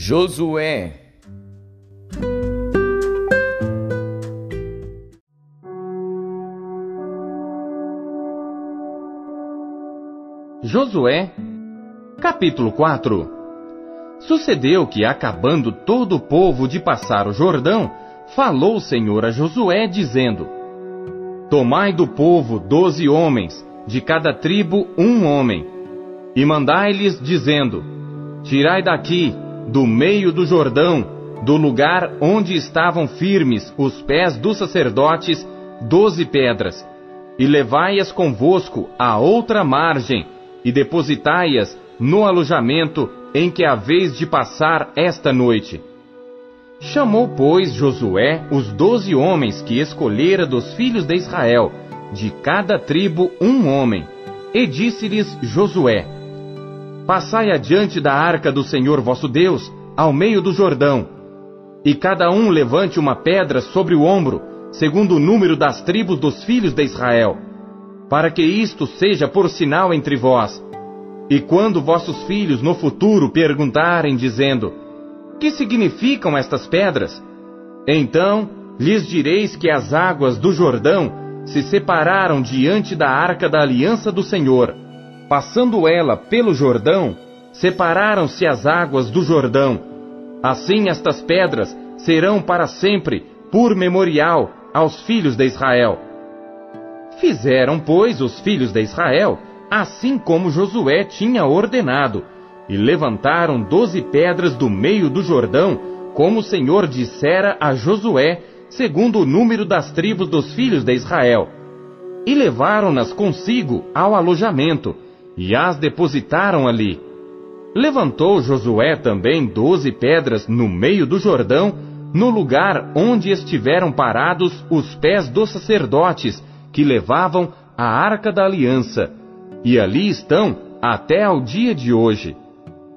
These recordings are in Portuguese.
Josué. Josué, capítulo 4 Sucedeu que, acabando todo o povo de passar o Jordão, falou o Senhor a Josué, dizendo: Tomai do povo doze homens, de cada tribo um homem, e mandai-lhes, dizendo: Tirai daqui, do meio do Jordão, do lugar onde estavam firmes os pés dos sacerdotes, doze pedras, e levai-as convosco à outra margem, e depositai-as no alojamento em que haveis de passar esta noite. Chamou, pois, Josué os doze homens que escolhera dos filhos de Israel, de cada tribo um homem, e disse-lhes Josué: Passai adiante da arca do Senhor vosso Deus, ao meio do Jordão, e cada um levante uma pedra sobre o ombro, segundo o número das tribos dos filhos de Israel, para que isto seja por sinal entre vós. E quando vossos filhos no futuro perguntarem, dizendo: Que significam estas pedras? Então lhes direis que as águas do Jordão se separaram diante da arca da aliança do Senhor Passando ela pelo Jordão, separaram-se as águas do Jordão. Assim estas pedras serão para sempre por memorial aos filhos de Israel. Fizeram, pois, os filhos de Israel, assim como Josué tinha ordenado, e levantaram doze pedras do meio do Jordão, como o Senhor dissera a Josué, segundo o número das tribos dos filhos de Israel. E levaram-nas consigo ao alojamento, e as depositaram ali. Levantou Josué também doze pedras no meio do Jordão, no lugar onde estiveram parados os pés dos sacerdotes que levavam a arca da aliança, e ali estão até ao dia de hoje.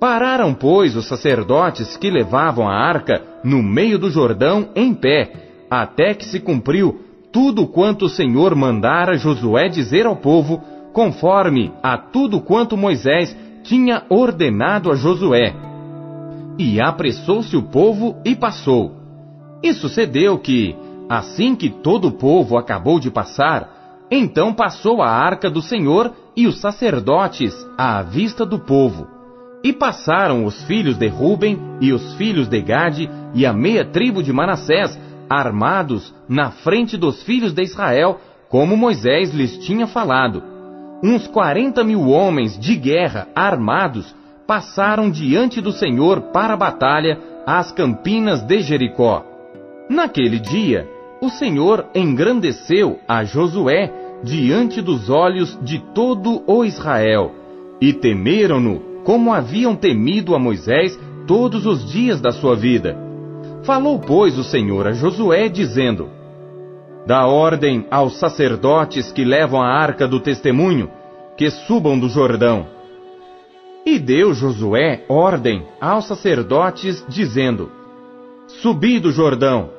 Pararam, pois, os sacerdotes que levavam a arca no meio do Jordão em pé, até que se cumpriu tudo quanto o Senhor mandara Josué dizer ao povo conforme a tudo quanto Moisés tinha ordenado a Josué. E apressou-se o povo e passou. E sucedeu que, assim que todo o povo acabou de passar, então passou a arca do Senhor e os sacerdotes à vista do povo. E passaram os filhos de Ruben e os filhos de Gade e a meia tribo de Manassés, armados na frente dos filhos de Israel, como Moisés lhes tinha falado uns quarenta mil homens de guerra armados passaram diante do Senhor para a batalha às campinas de Jericó. Naquele dia, o Senhor engrandeceu a Josué diante dos olhos de todo o Israel, e temeram-no como haviam temido a Moisés todos os dias da sua vida. Falou, pois, o Senhor a Josué, dizendo: Dá ordem aos sacerdotes que levam a arca do testemunho que subam do Jordão. E deu Josué ordem aos sacerdotes, dizendo: Subi do Jordão.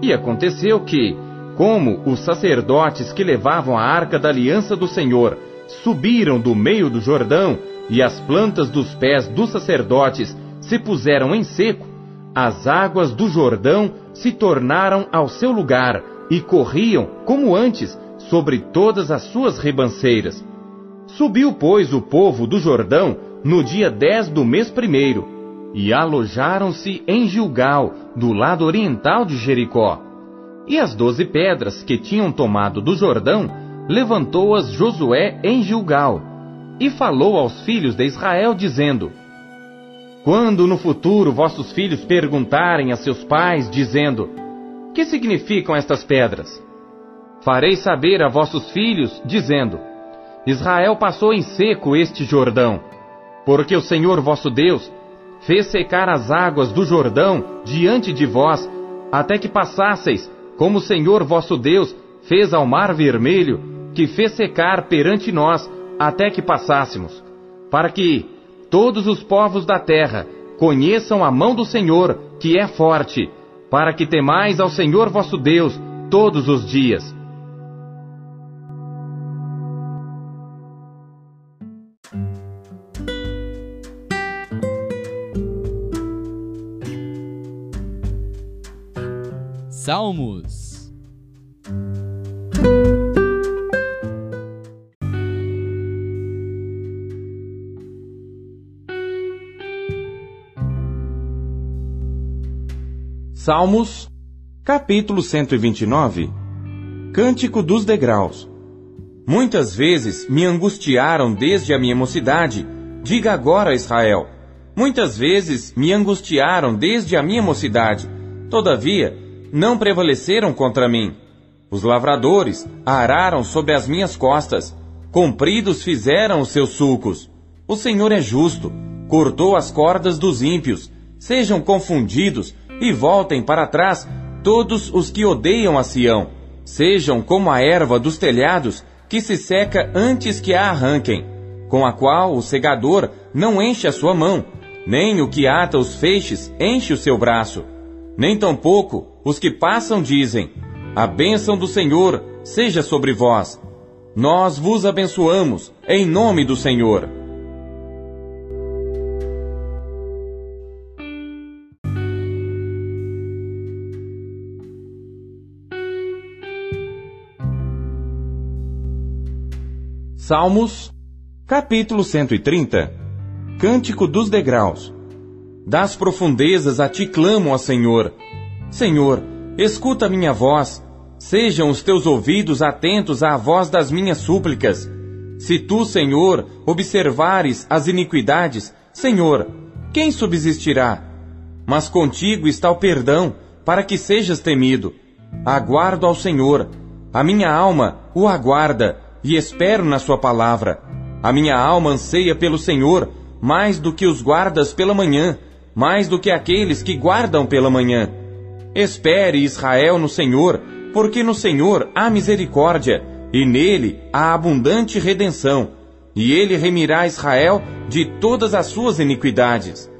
E aconteceu que, como os sacerdotes que levavam a arca da aliança do Senhor subiram do meio do Jordão, e as plantas dos pés dos sacerdotes se puseram em seco, as águas do Jordão se tornaram ao seu lugar e corriam, como antes, sobre todas as suas ribanceiras. Subiu, pois, o povo do Jordão no dia dez do mês primeiro, e alojaram-se em Gilgal, do lado oriental de Jericó. E as doze pedras que tinham tomado do Jordão, levantou-as Josué em Gilgal, e falou aos filhos de Israel, dizendo: quando no futuro vossos filhos perguntarem a seus pais, dizendo: Que significam estas pedras? Farei saber a vossos filhos, dizendo: Israel passou em seco este Jordão, porque o Senhor vosso Deus fez secar as águas do Jordão diante de vós, até que passasseis, como o Senhor vosso Deus fez ao mar vermelho, que fez secar perante nós, até que passássemos, para que todos os povos da terra conheçam a mão do Senhor, que é forte, para que temais ao Senhor vosso Deus todos os dias. Salmos Salmos, capítulo 129 Cântico dos Degraus Muitas vezes me angustiaram desde a minha mocidade, diga agora, Israel. Muitas vezes me angustiaram desde a minha mocidade, todavia não prevaleceram contra mim. Os lavradores araram sobre as minhas costas, compridos fizeram os seus sulcos. O Senhor é justo, cortou as cordas dos ímpios, sejam confundidos e voltem para trás todos os que odeiam a Sião. Sejam como a erva dos telhados, que se seca antes que a arranquem, com a qual o segador não enche a sua mão, nem o que ata os feixes enche o seu braço. Nem tampouco os que passam dizem: A bênção do Senhor seja sobre vós. Nós vos abençoamos, em nome do Senhor. Salmos, capítulo 130 Cântico dos degraus. Das profundezas a ti clamo, ó Senhor. Senhor, escuta minha voz. Sejam os teus ouvidos atentos à voz das minhas súplicas. Se tu, Senhor, observares as iniquidades, Senhor, quem subsistirá? Mas contigo está o perdão, para que sejas temido. Aguardo ao Senhor. A minha alma o aguarda e espero na Sua palavra. A minha alma anseia pelo Senhor, mais do que os guardas pela manhã, mais do que aqueles que guardam pela manhã. Espere Israel no Senhor, porque no Senhor há misericórdia, e nele há abundante redenção, e ele remirá Israel de todas as suas iniquidades.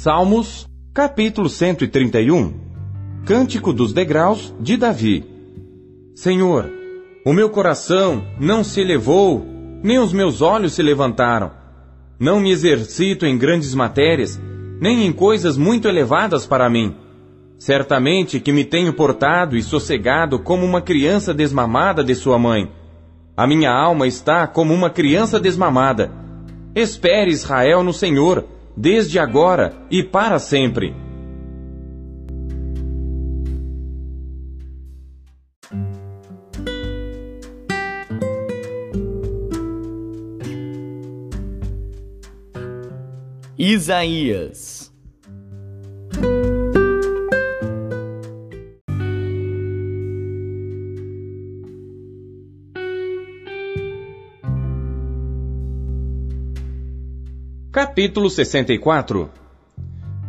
Salmos, capítulo 131 Cântico dos degraus de Davi Senhor, o meu coração não se elevou, nem os meus olhos se levantaram. Não me exercito em grandes matérias, nem em coisas muito elevadas para mim. Certamente que me tenho portado e sossegado como uma criança desmamada de sua mãe. A minha alma está como uma criança desmamada. Espere Israel no Senhor, desde agora e para sempre. Isaías Capítulo 64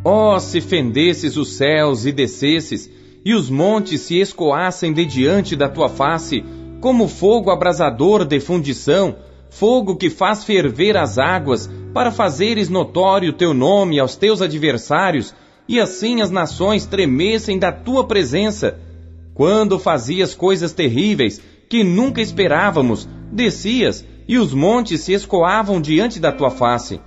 Ó, oh, se fendesses os céus e descesses, e os montes se escoassem de diante da tua face, como fogo abrasador de fundição, fogo que faz ferver as águas, para fazeres notório teu nome aos teus adversários, e assim as nações tremessem da tua presença. Quando fazias coisas terríveis, que nunca esperávamos, descias, e os montes se escoavam diante da tua face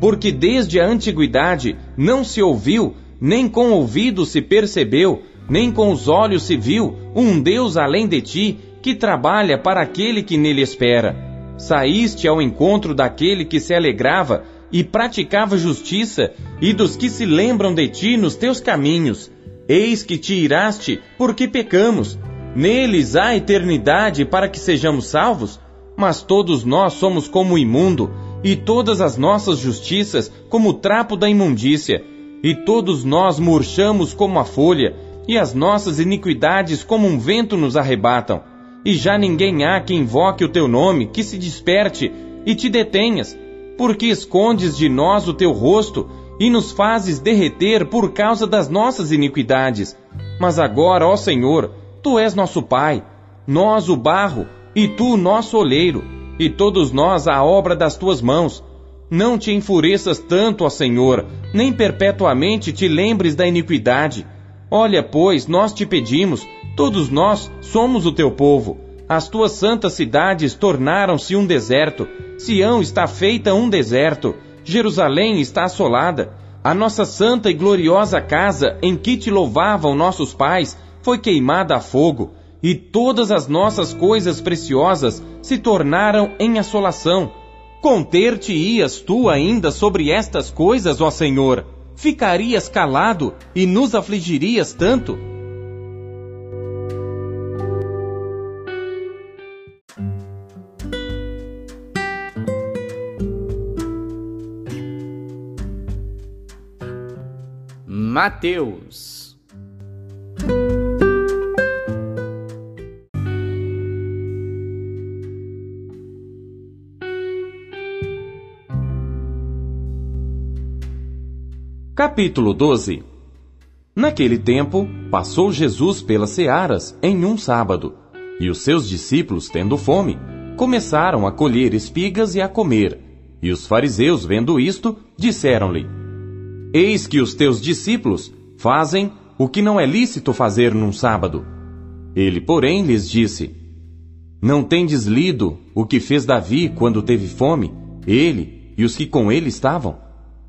porque desde a antiguidade não se ouviu, nem com ouvido se percebeu, nem com os olhos se viu um Deus além de ti, que trabalha para aquele que nele espera. Saíste ao encontro daquele que se alegrava e praticava justiça, e dos que se lembram de ti nos teus caminhos. Eis que te iraste, porque pecamos. Neles há eternidade para que sejamos salvos, mas todos nós somos como imundo e todas as nossas justiças como o trapo da imundícia, e todos nós murchamos como a folha, e as nossas iniquidades como um vento nos arrebatam. E já ninguém há que invoque o teu nome, que se desperte e te detenhas, porque escondes de nós o teu rosto e nos fazes derreter por causa das nossas iniquidades. Mas agora, ó Senhor, tu és nosso Pai, nós o barro e tu o nosso oleiro e todos nós a obra das tuas mãos. Não te enfureças tanto, ó Senhor, nem perpetuamente te lembres da iniquidade. Olha, pois, nós te pedimos, Todos nós somos o teu povo. As tuas santas cidades tornaram-se um deserto. Sião está feita um deserto. Jerusalém está assolada. A nossa santa e gloriosa casa, em que te louvavam nossos pais, foi queimada a fogo, e todas as nossas coisas preciosas se tornaram em assolação. Conter-te-ias tu ainda sobre estas coisas, ó Senhor? Ficarias calado e nos afligirias tanto? Mateus. Capítulo 12 Naquele tempo, passou Jesus pelas searas em um sábado, e os seus discípulos, tendo fome, começaram a colher espigas e a comer. E os fariseus, vendo isto, disseram-lhe: Eis que os teus discípulos fazem o que não é lícito fazer num sábado. Ele, porém, lhes disse: Não tendes lido o que fez Davi quando teve fome, ele e os que com ele estavam?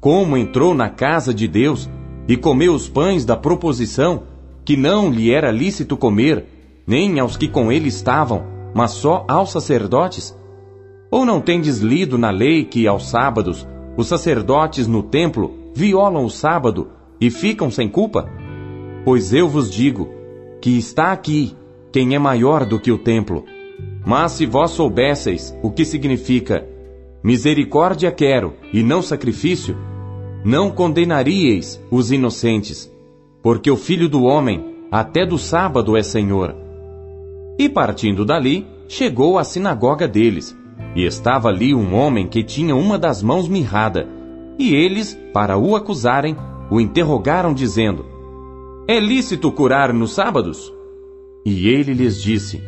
Como entrou na casa de Deus e comeu os pães da proposição, que não lhe era lícito comer, nem aos que com ele estavam, mas só aos sacerdotes? Ou não tendes lido na lei que aos sábados os sacerdotes no templo violam o sábado e ficam sem culpa? Pois eu vos digo que está aqui quem é maior do que o templo. Mas se vós soubesseis o que significa misericórdia quero e não sacrifício, não condenaríeis os inocentes, porque o filho do homem até do sábado é senhor. E partindo dali, chegou à sinagoga deles, e estava ali um homem que tinha uma das mãos mirrada, e eles, para o acusarem, o interrogaram, dizendo: É lícito curar nos sábados? E ele lhes disse: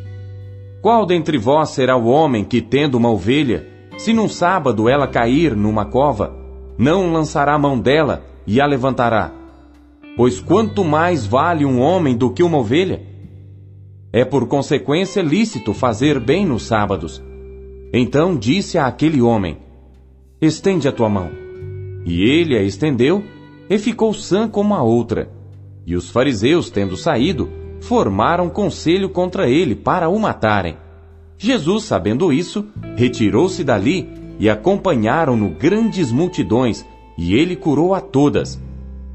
Qual dentre vós será o homem que, tendo uma ovelha, se num sábado ela cair numa cova, não lançará a mão dela e a levantará? Pois quanto mais vale um homem do que uma ovelha? É por consequência lícito fazer bem nos sábados. Então disse a aquele homem: Estende a tua mão. E ele a estendeu, e ficou sã como a outra. E os fariseus, tendo saído, formaram conselho contra ele para o matarem. Jesus, sabendo isso, retirou-se dali e acompanharam-no grandes multidões, e ele curou a todas.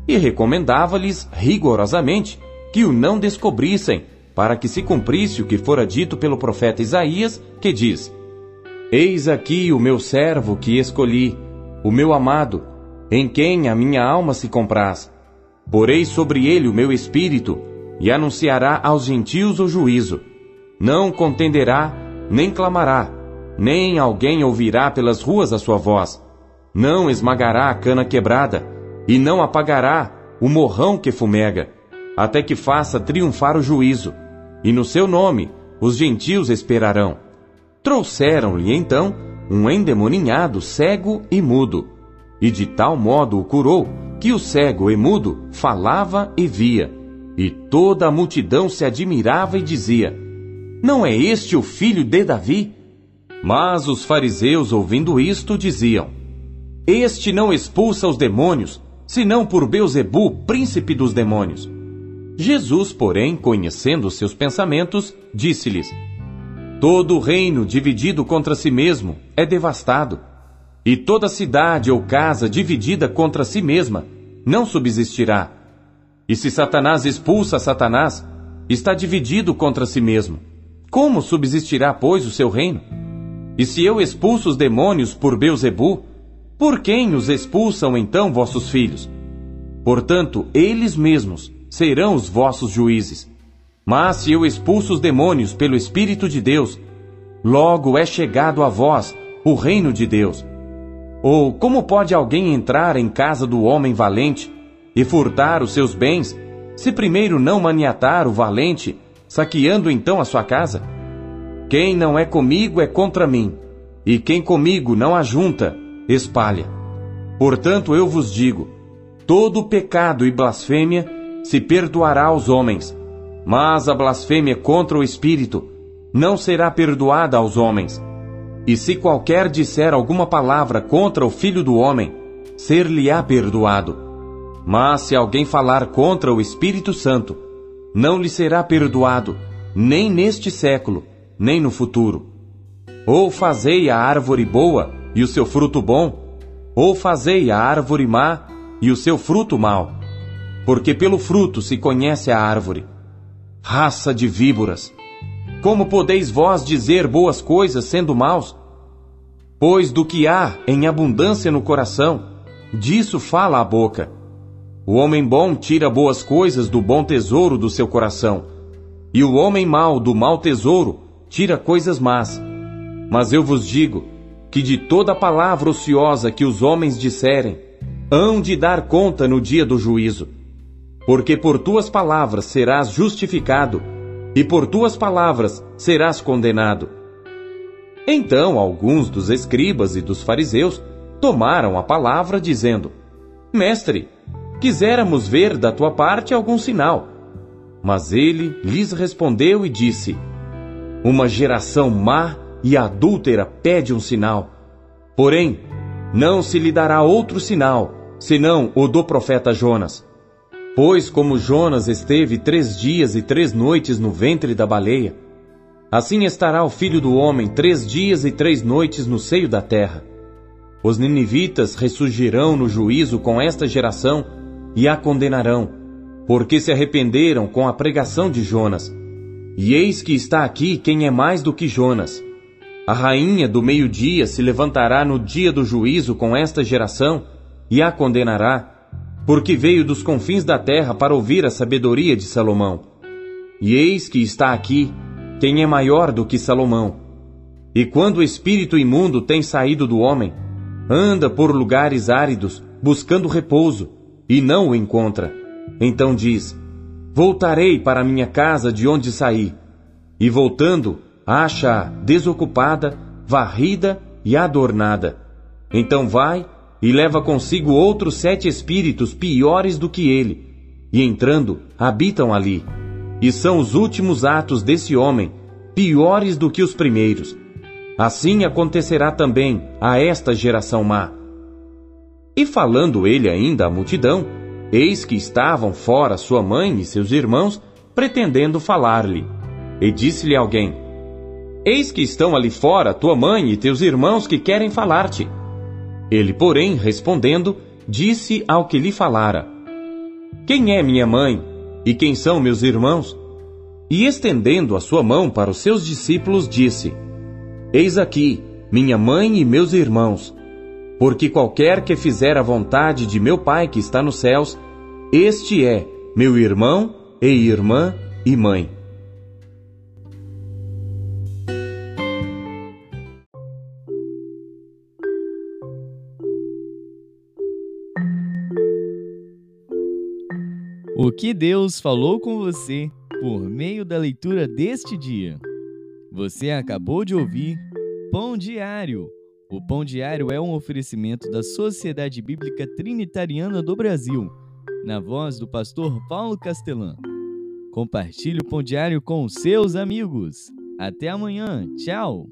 E recomendava-lhes rigorosamente que o não descobrissem, para que se cumprisse o que fora dito pelo profeta Isaías, que diz: Eis aqui o meu servo que escolhi, o meu amado, em quem a minha alma se compraz. Porei sobre ele o meu espírito, e anunciará aos gentios o juízo. Não contenderá, nem clamará, nem alguém ouvirá pelas ruas a sua voz. Não esmagará a cana quebrada, e não apagará o morrão que fumega, até que faça triunfar o juízo. E no seu nome os gentios esperarão. Trouxeram-lhe então um endemoninhado cego e mudo e de tal modo o curou, que o cego e mudo falava e via. E toda a multidão se admirava e dizia: Não é este o filho de Davi? Mas os fariseus, ouvindo isto, diziam: Este não expulsa os demônios, senão por Beuzebu, príncipe dos demônios. Jesus, porém, conhecendo seus pensamentos, disse-lhes: Todo reino dividido contra si mesmo é devastado e toda cidade ou casa dividida contra si mesma não subsistirá. E se Satanás expulsa Satanás, está dividido contra si mesmo. Como subsistirá, pois, o seu reino? E se eu expulso os demônios por Beuzebu, por quem os expulsam então vossos filhos? Portanto, eles mesmos serão os vossos juízes. Mas se eu expulso os demônios pelo Espírito de Deus, logo é chegado a vós o reino de Deus. Ou como pode alguém entrar em casa do homem valente e furtar os seus bens, se primeiro não maniatar o valente, saqueando então a sua casa? Quem não é comigo é contra mim, e quem comigo não ajunta, espalha. Portanto eu vos digo: todo pecado e blasfêmia se perdoará aos homens, Mas a blasfêmia contra o Espírito não será perdoada aos homens. E se qualquer disser alguma palavra contra o Filho do Homem, ser-lhe-á perdoado. Mas se alguém falar contra o Espírito Santo, não lhe será perdoado, nem neste século, nem no futuro. Ou fazei a árvore boa e o seu fruto bom, ou fazei a árvore má e o seu fruto mau. Porque pelo fruto se conhece a árvore. Raça de víboras! Como podeis vós dizer boas coisas sendo maus? Pois do que há em abundância no coração, disso fala a boca. O homem bom tira boas coisas do bom tesouro do seu coração, e o homem mau do mau tesouro tira coisas más. Mas eu vos digo que de toda palavra ociosa que os homens disserem, hão de dar conta no dia do juízo. Porque por tuas palavras serás justificado e por tuas palavras serás condenado. Então alguns dos escribas e dos fariseus tomaram a palavra, dizendo: Mestre, quiséramos ver da tua parte algum sinal. Mas ele lhes respondeu e disse: Uma geração má e adúltera pede um sinal. Porém, não se lhe dará outro sinal, senão o do profeta Jonas. Pois como Jonas esteve três dias e três noites no ventre da baleia, assim estará o filho do homem três dias e três noites no seio da terra. Os ninivitas ressurgirão no juízo com esta geração e a condenarão, porque se arrependeram com a pregação de Jonas. E eis que está aqui quem é mais do que Jonas. A rainha do meio-dia se levantará no dia do juízo com esta geração e a condenará porque veio dos confins da terra para ouvir a sabedoria de Salomão. E eis que está aqui quem é maior do que Salomão. E quando o espírito imundo tem saído do homem, anda por lugares áridos, buscando repouso, e não o encontra. Então diz: Voltarei para minha casa de onde saí. E voltando, acha-a desocupada, varrida e adornada. Então vai e leva consigo outros sete espíritos piores do que ele, e entrando, habitam ali. E são os últimos atos desse homem, piores do que os primeiros. Assim acontecerá também a esta geração má. E falando ele ainda à multidão, eis que estavam fora sua mãe e seus irmãos, pretendendo falar-lhe. E disse-lhe alguém: Eis que estão ali fora tua mãe e teus irmãos que querem falar-te. Ele, porém, respondendo, disse ao que lhe falara: Quem é minha mãe e quem são meus irmãos? E estendendo a sua mão para os seus discípulos, disse: Eis aqui minha mãe e meus irmãos. Porque qualquer que fizer a vontade de meu Pai que está nos céus, este é meu irmão e irmã e mãe. O que Deus falou com você por meio da leitura deste dia. Você acabou de ouvir Pão Diário. O Pão Diário é um oferecimento da Sociedade Bíblica Trinitariana do Brasil, na voz do pastor Paulo Castelã. Compartilhe o Pão Diário com seus amigos. Até amanhã. Tchau.